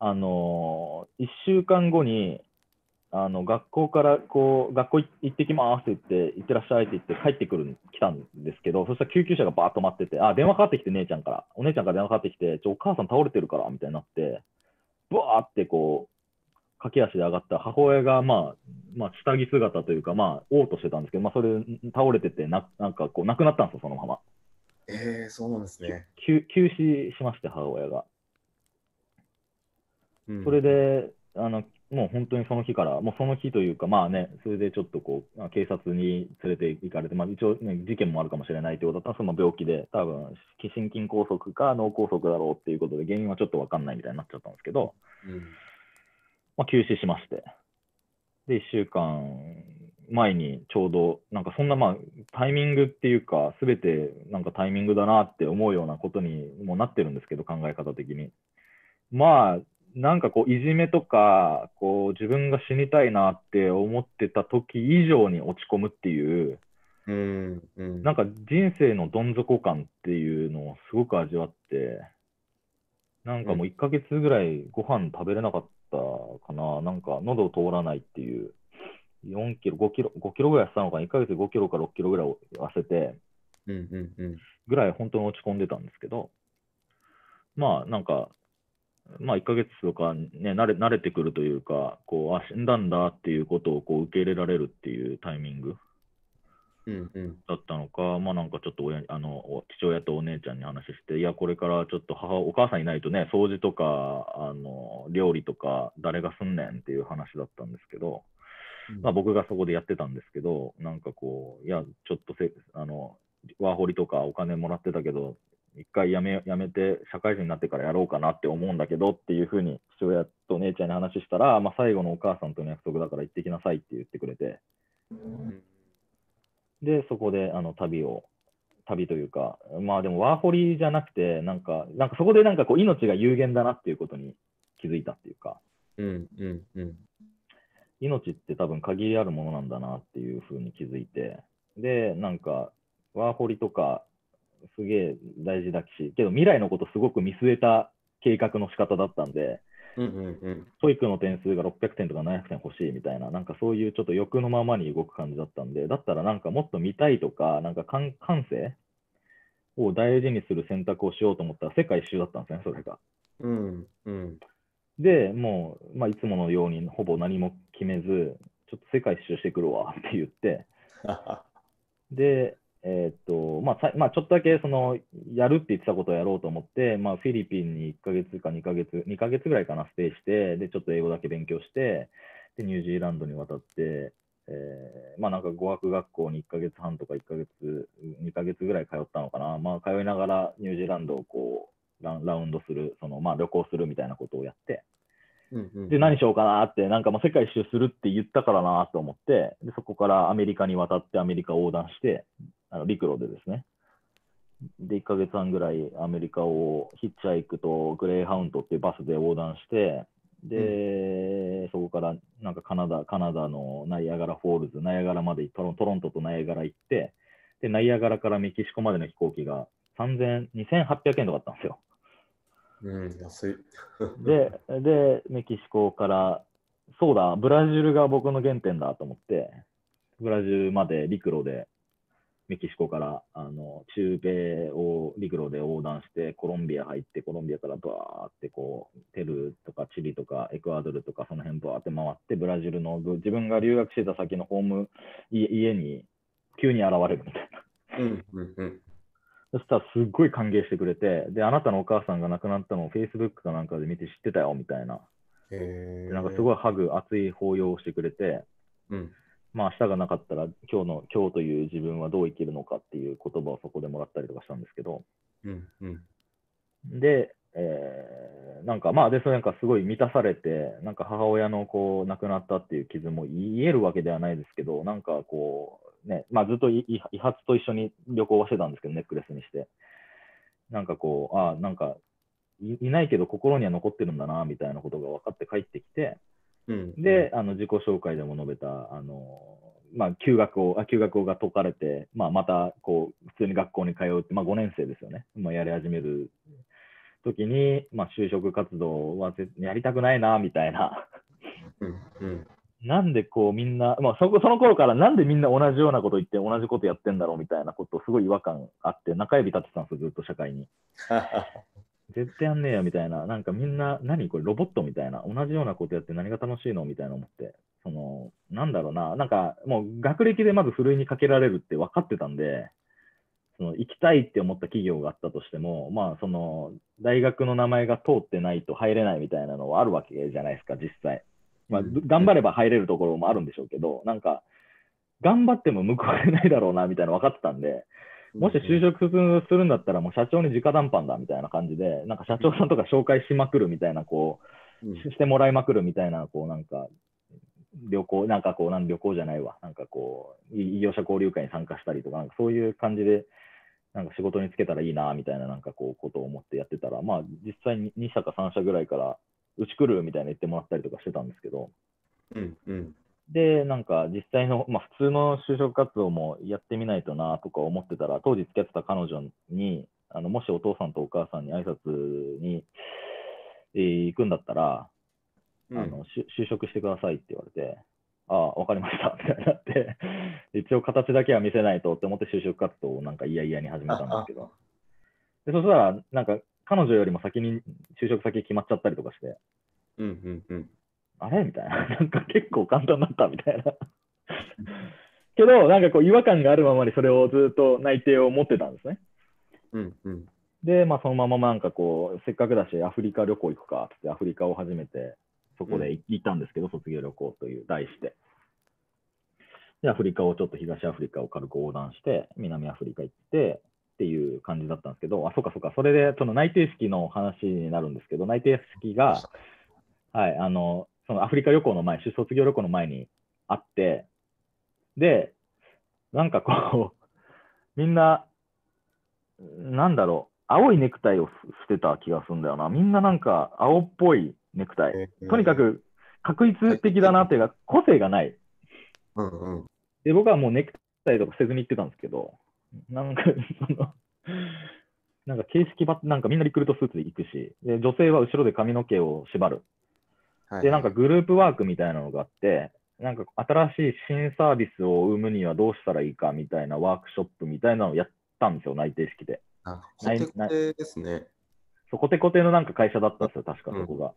あのー、1週間後に、あの学校からこう学校行ってきますって言って、行ってらっしゃいって言って帰ってくる来たんですけど、そしたら救急車がバーッと待ってて、あ、電話かかってきて、姉ちゃんから、お姉ちゃんから電話かかってきて、ちょお母さん倒れてるからみたいになって、バーってこう、駆け足で上がった母親が、まあ、まあ、下着姿というか、まあ、嘔吐してたんですけど、まあ、それ倒れててな、なんかこう、亡くなったんですよ、そのまま。えー、そうなんですね。休止しまして、母親が。うん、それで、あのもう本当にその日から、もうその日というか、まあね、それでちょっとこう、警察に連れて行かれて、まあ、一応、ね、事件もあるかもしれないということだったら、その病気で、多分心筋梗塞か脳梗塞だろうっていうことで、原因はちょっと分かんないみたいになっちゃったんですけど、うん、まあ、休止しまして、で、1週間前にちょうど、なんかそんなまあタイミングっていうか、すべてなんかタイミングだなって思うようなことにもなってるんですけど、考え方的に。まあ、なんかこう、いじめとか、こう、自分が死にたいなって思ってた時以上に落ち込むっていう、うんうん、なんか人生のどん底感っていうのをすごく味わって、なんかもう1ヶ月ぐらいご飯食べれなかったかな、なんか喉を通らないっていう、4キロ、5キロ、5キロぐらい痩せたのかな、1ヶ月で5キロか6キロぐらい痩せて、ぐらい本当に落ち込んでたんですけど、まあなんかまあ、1ヶ月とか、ね、慣れ慣れてくるというか、こうあ死んだんだっていうことをこう受け入れられるっていうタイミングだったのか、うんうん、まあなんかちょっと親あの父親とお姉ちゃんに話して、いや、これからちょっと母お母さんいないとね、掃除とかあの料理とか、誰がすんねんっていう話だったんですけど、うん、まあ、僕がそこでやってたんですけど、なんかこう、いや、ちょっとせあのワーホリとかお金もらってたけど、一回やめやめて社会人になってからやろうかなって思うんだけどっていうふうに父親と姉ちゃんに話したら、まあ、最後のお母さんとの約束だから行ってきなさいって言ってくれて、で、そこであの旅を、旅というか、まあでもワーホリじゃなくて、なんか、なんかそこでなんかこう命が有限だなっていうことに気づいたっていうか、うんうんうん、命って多分限りあるものなんだなっていうふうに気づいて、で、なんか、ワーホリとかすげえ大事だし、けど未来のことすごく見据えた計画の仕方だったんで、うんうんうん、 TOEIC の点数が600点とか700点欲しいみたいな、なんかそういうちょっと欲のままに動く感じだったんで、だったらなんかもっと見たいとか、なんか感性を大事にする選択をしようと思ったら世界一周だったんですね、それが。うんうん、で、もう、まあ、いつものようにほぼ何も決めず、ちょっと世界一周してくるわって言って、で、えー、っとまあまあ、ちょっとだけそのやるって言ってたことをやろうと思って、まあ、フィリピンに1ヶ月か2ヶ月、2ヶ月ぐらいかな、ステイして、で、ちょっと英語だけ勉強して、で、ニュージーランドに渡って、えー、まあなんか語学学校に1ヶ月半とか1ヶ月、2ヶ月ぐらい通ったのかな、まあ通いながらニュージーランドをこうラウンドする、そのまあ旅行するみたいなことをやって、で、何しようかなって、なんかもう世界一周するって言ったからなと思って、でそこからアメリカに渡ってアメリカ横断して、あの陸路でですね。で、1ヶ月半ぐらいアメリカをヒッチハイクとグレイハウンドっていうバスで横断して、で、うん、そこからなんかカナダ、カナダのナイアガラフォールズ、ナイアガラまでトロトロントとナイアガラ行って、で、ナイアガラからメキシコまでの飛行機が3000、2800円とかだったんですよ。うん、安い。で、で、メキシコから、そうだ、ブラジルが僕の原点だと思って、ブラジルまで陸路でメキシコからあの中米を陸路で横断して、コロンビア入って、コロンビアからバーってこう、ペルーとかチリとかエクアドルとかその辺バーって回って、ブラジルの自分が留学してた先のホーム家に急に現れるみたいな。うんうんうんそしたらすっごい歓迎してくれて、で、あなたのお母さんが亡くなったのを Facebook かなんかで見て知ってたよみたいな。へなんかすごいハグ、熱い抱擁をしてくれて、うん、まあ明日がなかったら今日の今日という自分はどう生きるのかっていう言葉をそこでもらったりとかしたんですけど、うんうん、で、えー、なんかまあでそれなんかすごい満たされてなんか母親のこう亡くなったっていう傷も癒えるわけではないですけどなんかこうねまあずっと遺髪と一緒に旅行はしてたんですけどネックレスにして。なんかこうあなんかいないけど心には残ってるんだなみたいなことが分かって帰ってきてうん、で、あの自己紹介でも述べた、あのまあ、休学を、あ休学が解かれて、まあ、またこう普通に学校に通うって、まあ、5年生ですよね、まあ、やり始める時に、まあ、就職活動はやりたくないな、みたいな。うんうんなんでこうみんな、まあそこ、その頃からなんでみんな同じようなこと言って同じことやってんだろうみたいなことすごい違和感あって、中指立ってたんですよ、ずっと社会に。絶対やんねえよみたいな、なんかみんな、何これロボットみたいな、同じようなことやって何が楽しいのみたいな思って、その、なんだろうな、なんかもう学歴でまずふるいにかけられるって分かってたんで、その行きたいって思った企業があったとしても、まあその、大学の名前が通ってないと入れないみたいなのはあるわけじゃないですか、実際。まあ、頑張れば入れるところもあるんでしょうけど、なんか、頑張っても報われないだろうな、みたいなの分かってたんで、もし就職するんだったら、もう社長に直談判だみたいな感じで、なんか社長さんとか紹介しまくるみたいな、こう、してもらいまくるみたいな、こう、なんか、旅行、なんかこう、なん旅行じゃないわ、なんかこう、異業者交流会に参加したりとか、なんかそういう感じで、なんか仕事に就けたらいいな、みたいな、なんかこう、ことを思ってやってたら、まあ、実際に2社か3社ぐらいから、うち来るみたいな言ってもらったりとかしてたんですけど、うんうん、で、なんか実際の、まあ、普通の就職活動もやってみないとなとか思ってたら、当時付き合ってた彼女に、あのもしお父さんとお母さんに挨拶に、えー、行くんだったら、うん、あの就職してくださいって言われて、ああ、わかりましたみたいになって、一応形だけは見せないとって思って就職活動をなんか嫌々に始めたんですけど、でそしたら、なんか彼女よりも先に就職先決まっちゃったりとかして、うんうんうん、あれ？みたいな。なんか結構簡単だったみたいな。けど、なんかこう違和感があるままにそれをずっと内定を持ってたんですね。うんうん、で、まあそのままなんかこう、せっかくだしアフリカ旅行行くかってアフリカを始めて、そこで行ったんですけど、うん、卒業旅行という題して。で、アフリカをちょっと東アフリカを軽く横断して、南アフリカ行って、っていう感じだったんですけど、あ、そっかそっか、それでその内定式の話になるんですけど、内定式が、はい、あの、そのアフリカ旅行の前、卒業旅行の前にあって、で、なんかこう、みんな、なんだろう、青いネクタイをしてた気がするんだよな。みんななんか青っぽいネクタイ。とにかく確率的だなっていうか、個性がない。うんうん、で、僕はもうネクタイとかせずに行ってたんですけど、なんか、その、なんか形式ば、なんかみんなリクルートスーツで行くし、で女性は後ろで髪の毛を縛る。はい、で、なんかグループワークみたいなのがあって、なんか新しい新サービスを生むにはどうしたらいいかみたいなワークショップみたいなのをやったんですよ、内定式で。あ、コテコテですね。そう、コテコテのなんか会社だったんですよ、確かそこが。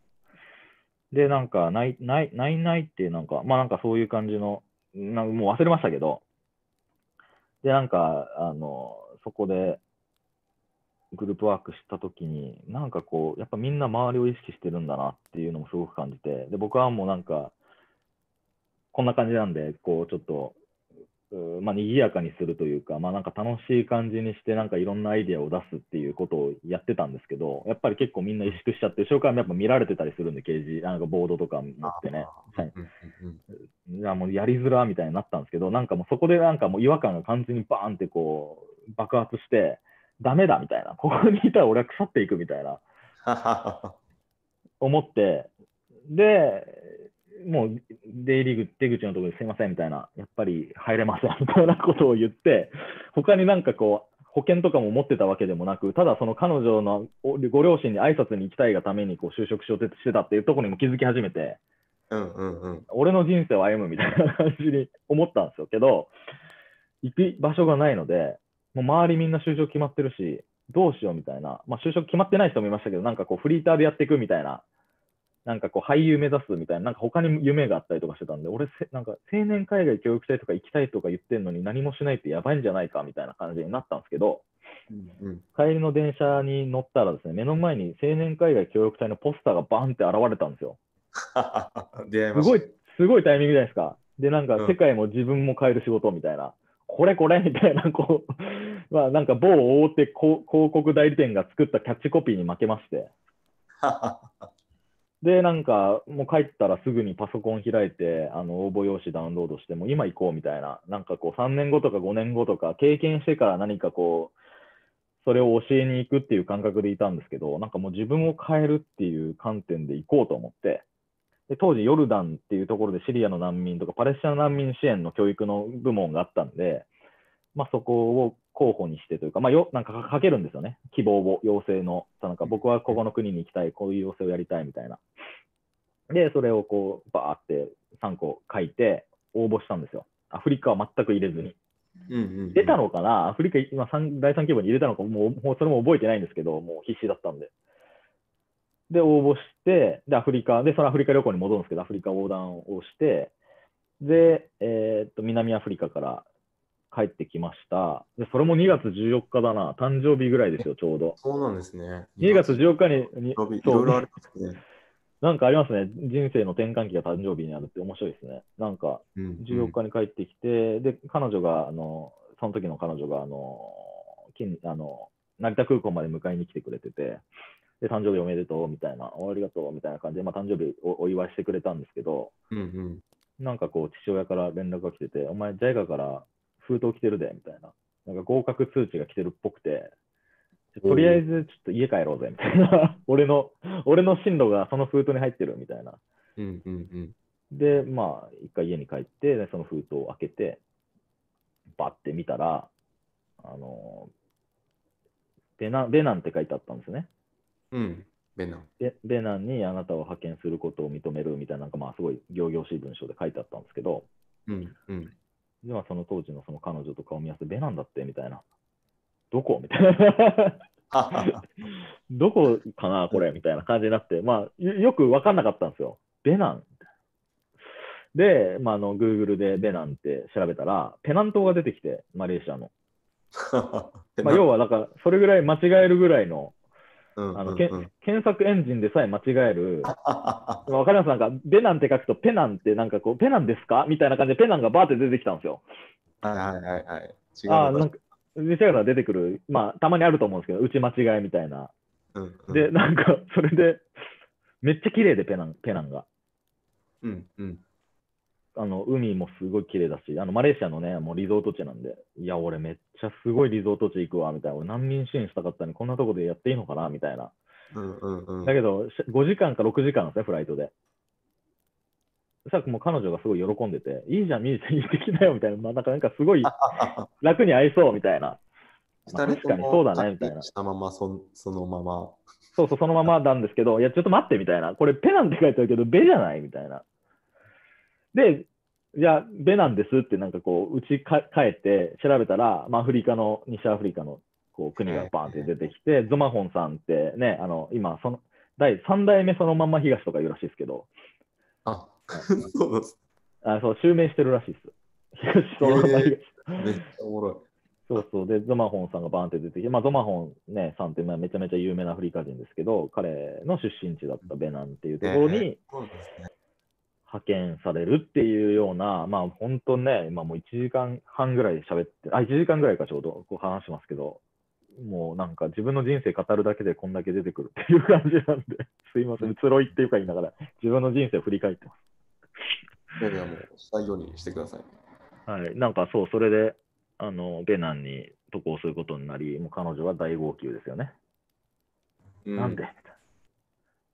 うん、で、なんか、ない、ない、ないないってなんか、まあなんかそういう感じの、なんもう忘れましたけど、で、なんか、あの、そこで、グループワークしたときに、なんかこう、やっぱみんな周りを意識してるんだなっていうのもすごく感じて、で、僕はもうなんか、こんな感じなんで、こう、ちょっと、まあ、賑やかにするというか、まあ、なんか楽しい感じにして、なんかいろんなアイデアを出すっていうことをやってたんですけど、やっぱり結構みんな萎縮しちゃって、後ろからやっぱ見られてたりするんで、掲示、なんかボードとか持ってね。はい。じゃあもうやりづらみたいになったんですけど、なんかもうそこでなんかもう違和感が完全にバーンってこう、爆発して、ダメだみたいな、ここにいたら俺は腐っていくみたいな、思って、で、もう出入り口出口のところですいませんみたいな、やっぱり入れませんみたいなことを言って、他になんかこう、保険とかも持ってたわけでもなく、ただその彼女のご両親に挨拶に行きたいがためにこう就職しようとしてたっていうところにも気づき始めて、うんうんうん、俺の人生を歩むみたいな感じに思ったんですよ。けど、行く場所がないので、もう周りみんな就職決まってるし、どうしようみたいな、まあ、就職決まってない人もいましたけど、なんかこうフリーターでやっていくみたいな、なんかこう俳優目指すみたいな、なんか他に夢があったりとかしてたんで、俺なんか青年海外教育隊とか行きたいとか言ってんのに何もしないってやばいんじゃないかみたいな感じになったんですけど、うんうん、帰りの電車に乗ったらですね、目の前に青年海外教育隊のポスターがバンって現れたんですよ。すごい、すごいタイミングじゃないですか。で、なんか世界も自分も変える仕事みたいな。これこれみたいな、こう、まあなんか某大手広告代理店が作ったキャッチコピーに負けまして。で、なんか、もう帰ったらすぐにパソコン開いて、あの応募用紙ダウンロードして、も今行こうみたいな、なんかこう3年後とか5年後とか経験してから何かこう、それを教えに行くっていう感覚でいたんですけど、なんかもう自分を変えるっていう観点で行こうと思って、で当時ヨルダンっていうところでシリアの難民とかパレスチナ難民支援の教育の部門があったんで、まあ、そこを候補にしてというか、まあ、よなんか書けるんですよね、希望を、要請の。なんか僕はここの国に行きたい、こういう要請をやりたいみたいな。で、それをこう、バーって3個書いて、応募したんですよ。アフリカは全く入れずに。うんうんうん出たのかな？アフリカ、今、三第3規模に入れたのかもうそれも覚えてないんですけど、もう必死だったんで。で、応募して、で、アフリカ、で、そのアフリカ旅行に戻るんですけど、アフリカ横断をして、で、えーっと、南アフリカから帰ってきました。で、それも2月14日だな。誕生日ぐらいですよ、ちょうど。そうなんですね。2月14日に、にいろいろありますね。なんかありますね。人生の転換期が誕生日になるって面白いですね。なんか、うん14日に帰ってきて、で、彼女が、あの、その時の彼女が、あの、近あの成田空港まで迎えに来てくれてて、で、誕生日おめでとうみたいな、おありがとうみたいな感じで、まあ、誕生日おお祝いしてくれたんですけど、うんうんなんかこう、父親から連絡が来てて、お前、ジャイガから封筒来てるで、みたいな。なんか合格通知が来てるっぽくて、とりあえずちょっと家帰ろうぜ、みたいな。俺の、俺の進路がその封筒に入ってるみたいな。うんうんうんで、まあ、一回家に帰って、でその封筒を開けて、バッて見たら、あの、ベナベナンって書いてあったんですね。うん。ベナン。でベナンにあなたを派遣することを認めるみたいな、なんかまあすごい行々しい文章で書いてあったんですけど、うんうん。ではその当時のその彼女と顔見合わせ、ベナンだってみたいな。どこ？みたいな。どこかなこれ？みたいな感じになって、まあ、よよく分かんなかったんですよ。ベナン。で、まあ、あの、Google でベナンって調べたら、ペナン島が出てきて、マレーシアの。まあ、要は、だから、それぐらい間違えるぐらいの、うんあの、けん検索エンジンでさえ間違える、わかります？なんか、ベナンって書くと、ペナンってなんかこう、ペナンですか？みたいな感じで、ペナンがバーって出てきたんですよ。はいはいはいはい。違うあなんか、実際から出てくる、まあ、たまにあると思うんですけど、打ち間違いみたいな。うんうんで、なんか、それで、めっちゃ綺麗で、ペナン、ペナンが。うんうん。あの、海もすごい綺麗だし、あの、マレーシアのね、もうリゾート地なんで、いや、俺めっちゃすごいリゾート地行くわ、みたいな。俺難民支援したかったのに、こんなとこでやっていいのかな、みたいな。うんうんうん。だけど、し5時間か6時間なんですね、フライトで。そしたらもう彼女がすごい喜んでて、いいじゃん、いいじゃん、行ってきなよ、みたいな。まあ、なんか、なんかすごい 楽に合いそう、みたいな。確かにそうだねみたいなしたままそんそのまま。そうそう、そのままなんですけど、いや、ちょっと待ってみたいな。これ、ペナンって書いてあるけど、ベじゃないみたいな。で、じゃあ、ベなんですってなんかこう、うちか帰って調べたら、まあ、アフリカの、西アフリカのこう国がバーンって出てきて、ゾマホンさんってね、あの、今、その、第3代目そのまんま東とか言うらしいですけど、あ、そうです。あそう、襲名してるらしいです。東そのまんま東。めっちゃおもろい。そうそう。で、ゾマホンさんがバーンって出てきて、まあ、ゾマホン、ね、さんってまあめちゃめちゃ有名なアフリカ人ですけど、彼の出身地だったベナンっていうところにねそうなんですね。派遣されるっていうような、まあ本当ね、今もう1時間半ぐらい喋って、あ、1時間ぐらいかちょうどこう話しますけど、もうなんか自分の人生語るだけでこんだけ出てくるっていう感じなんで、すいません、移ろいっていうか言いながら、自分の人生を振り返ってます。いやいやもうしたいようにしてください。はい、なんかそう、それで、あの、ベナンに渡航することになり、もう彼女は大号泣ですよね。うなんで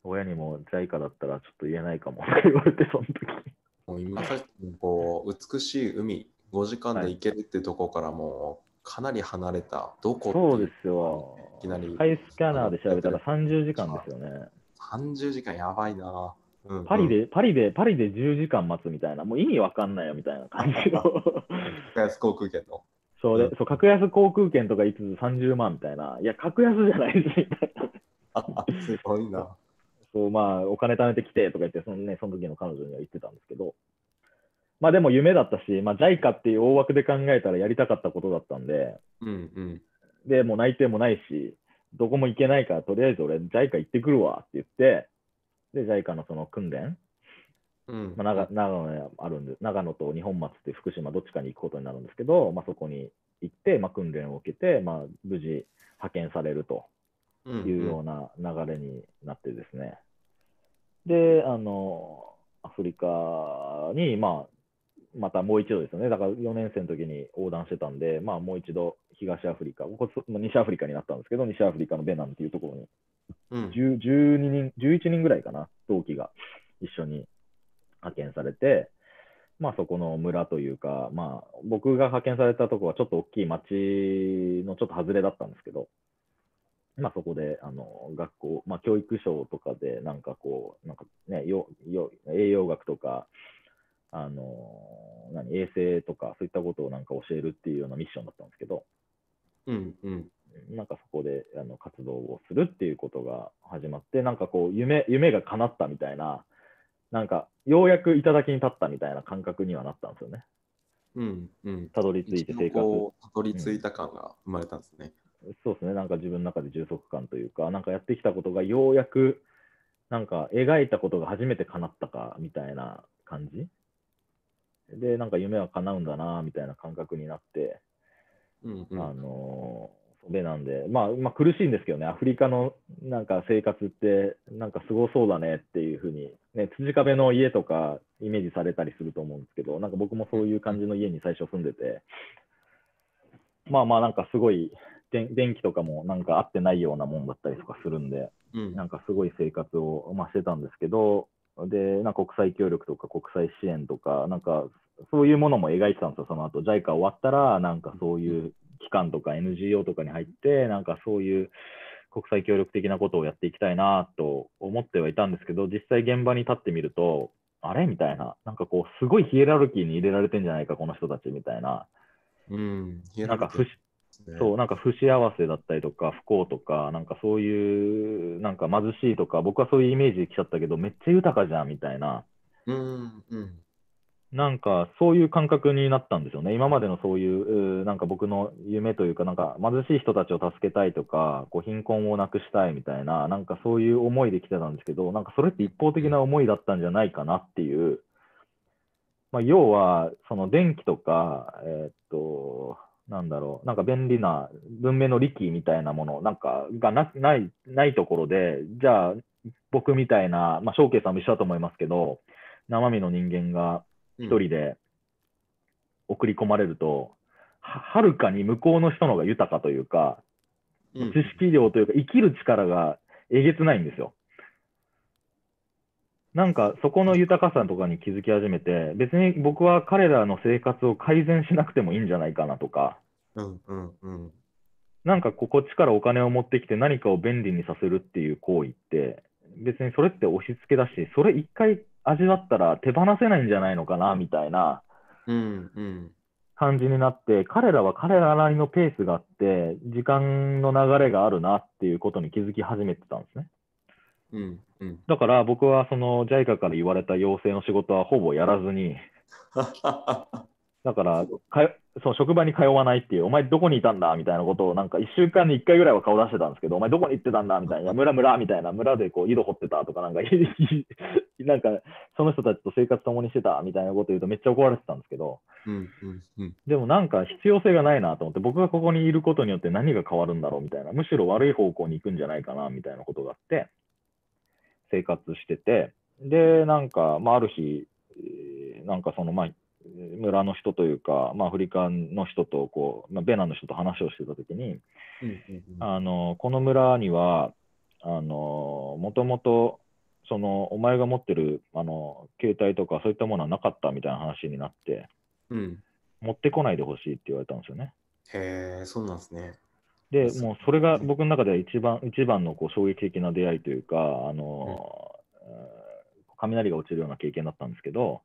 親にも JICA だったらちょっと言えないかもって言われて、その時もう今こう美しい海5時間で行けるってとこからもうかなり離れたどこそうですよいきなり。ハイスキャナーで調べたら30時間ですよね。30時間やばいな。うんうんパリで、パリで、パリで10時間待つみたいな、もう意味わかんないよみたいな感じの。格安航空券の。そうで、うんそう、格安航空券とか5つ30万みたいな。いや、格安じゃないし、みたいな。あすごいな。そう、まあ、お金貯めてきてとか言って、そのね、その時の彼女には言ってたんですけど、まあでも夢だったし、まあ JICA っていう大枠で考えたらやりたかったことだったんで、うんうん。で、もう内定もないし、どこも行けないから、とりあえず俺 JICA 行ってくるわって言って、で、JICA のその訓練、うん。まあ、長長野にあるんで、長野と二本松って福島どっちかに行くことになるんですけど、まあ、そこに行って、まあ、訓練を受けて、まあ、無事派遣されると。うんいうような流れになってですね。で、あの、アフリカに、まあ、またもう一度ですよね。だから4年生の時に横断してたんで、まあ、もう一度東アフリカ、ここまあ西アフリカになったんですけど、西アフリカのベナンっていうところにうん10 12人、11人ぐらいかな、同期が一緒に派遣されて、まあそこの村というか、まあ僕が派遣されたとこはちょっと大きい町のちょっと外れだったんですけど、まあそこで、あの、学校、まあ教育省とかでなんかこう、なんかね、よよ栄養学とか、あの、何、衛生とかそういったことをなんか教えるっていうようなミッションだったんですけど、うんうん。なんかそこであの活動をするっていうことが始まって、なんかこう夢、夢が叶ったみたいな、なんかようやく頂に立ったみたいな感覚にはなったんですよね。うんうん。たどり着いて生活。たどり着いた感が生まれたんですね。そうですね、なんか自分の中で充足感というか、なんかやってきたことがようやく、なんか描いたことが初めて叶ったかみたいな感じ。で、なんか夢は叶うんだなみたいな感覚になって、うんうん。あのーそれなんで、まあ、まあ苦しいんですけどね、アフリカのなんか生活って、なんかすごそうだねっていうふうに、ね、辻壁の家とかイメージされたりすると思うんですけど、なんか僕もそういう感じの家に最初住んでて、まあまあなんかすごい電電気とかもなんか合ってないようなもんだったりとかするんで、うん。なんかすごい生活を、まあ、してたんですけど、で、な国際協力とか国際支援とか、なんかそういうものも描いてたんですよ、その後。JICA 終わったら、なんかそういう機関とか NGO とかに入って、なんかそういう国際協力的なことをやっていきたいなと思ってはいたんですけど、実際現場に立ってみると、あれ？みたいな、なんかこう、すごいヒエラルキーに入れられてんじゃないか、この人たちみたいな、うん。なんか不そう、う。なんか不幸せだったりとか、不幸とか、なんかそういう、なんか貧しいとか、僕はそういうイメージで来ちゃったけど、めっちゃ豊かじゃんみたいな、うんうん。なんかそういう感覚になったんですよね。今までのそういう、なんか僕の夢というか、なんか貧しい人たちを助けたいとか、こう貧困をなくしたいみたいな、なんかそういう思いで来てたんですけど、なんかそれって一方的な思いだったんじゃないかなっていう、まあ、要は、その電気とか、えーっと、なんだろう、なんか便利な文明の利器みたいなものなんかがなないないところで、じゃあ僕みたいな、まあ、翔慶さんも一緒だと思いますけど、生身の人間が一人で送り込まれると、ははるかに向こうの人の方が豊かというか、うん。知識量というか、生きる力がえげつないんですよ。なんかそこの豊かさとかに気づき始めて、別に僕は彼らの生活を改善しなくてもいいんじゃないかなとか、うんうんうん。なんかここっちからお金を持ってきて何かを便利にさせるっていう行為って、別にそれって押し付けだし、それ一回味わったら手放せないんじゃないのかなみたいなうんうん。感じになって、彼らは彼らなりのペースがあって、時間の流れがあるなっていうことに気づき始めてたんですね。うんうん。だから僕はその JICA から言われた要請の仕事はほぼやらずに、だからかよその職場に通わないっていう、お前どこにいたんだ？みたいなことを、なんか1週間に1回ぐらいは顔出してたんですけど、お前どこに行ってたんだ？みたいな、村村みたいな、村でこう井戸掘ってたとか、なんか、なんかその人たちと生活共にしてた？みたいなこと言うとめっちゃ怒られてたんですけど、うんうんうん。でもなんか必要性がないなと思って、僕がここにいることによって何が変わるんだろう？みたいな、むしろ悪い方向に行くんじゃないかな？みたいなことがあって、生活してて、で、なんか、まあ、ある日、えーなんかその、まあ、村の人というか、まあ、アフリカの人とこう、まあ、ベナンの人と話をしてたときに、うんうんあのこの村には、あのもともと、そのお前が持ってるあの携帯とかそういったものはなかったみたいな話になって、うん。持ってこないでほしいって言われたんですよね。へえ、そうなんですね。で、もうそれが僕の中では一番一番のこう衝撃的な出会いというか、あのえー雷が落ちるような経験だったんですけど、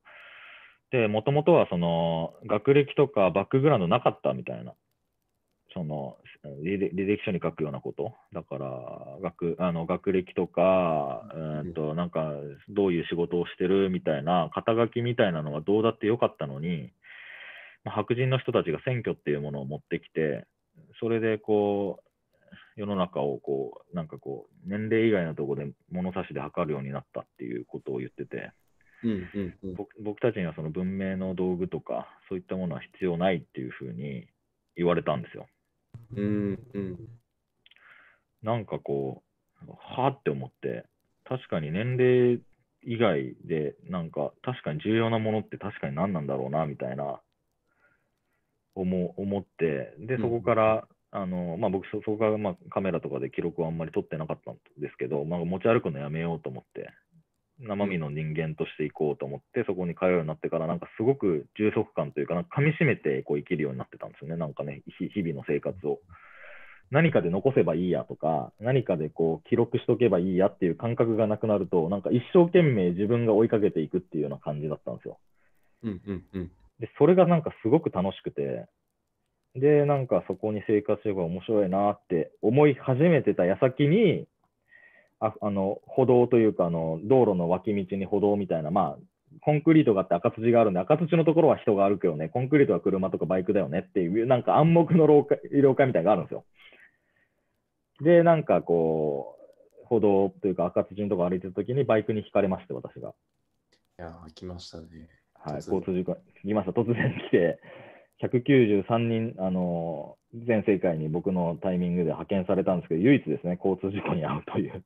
で、もともとはその学歴とかバックグラウンドなかったみたいな、その履歴書に書くようなこと、だから学あの学歴とか、えーっとなんかどういう仕事をしてるみたいな、肩書きみたいなのはどうだってよかったのに、まあ白人の人たちが選挙っていうものを持ってきて、それでこう、世の中をこう、なんかこう、年齢以外のところで物差しで測るようになったっていうことを言ってて、うんうんうん。僕僕たちにはその文明の道具とか、そういったものは必要ないっていうふうに言われたんですよ。うんうん。なんかこう、はあって思って、確かに年齢以外で、なんか確かに重要なものって確かに何なんだろうな、みたいな、思う思って、で、そこから、あのまあ、僕そ、そこからまあカメラとかで記録はあんまり撮ってなかったんですけど、まあ、持ち歩くのやめようと思って、生身の人間としていこうと思って、そこに通うようになってから、なんかすごく充足感というか、なんか噛みしめてこう生きるようになってたんですよね、なんかね、日々の生活を。何かで残せばいいやとか、何かでこう記録しとけばいいやっていう感覚がなくなると、なんか一生懸命自分が追いかけていくっていうような感じだったんですよ。うんうんうん、で、それがなんかすごく楽しくて、で、なんかそこに生活すれば面白いなって思い始めてた矢先に、ああの歩道というかあの道路の脇道に歩道みたいな、まあ、コンクリートがあって赤土があるんで、赤土のところは人が歩くよね、コンクリートは車とかバイクだよねっていう、なんか暗黙の廊下廊下みたいなのがあるんですよ。で、なんかこう、歩道というか赤土のところ歩いてるときにバイクにひかれまして、私が。いや来ましたね。はい、交通事故、来ました、突然来て、193人、あの全世界に僕のタイミングで派遣されたんですけど、唯一ですね、交通事故に遭うという。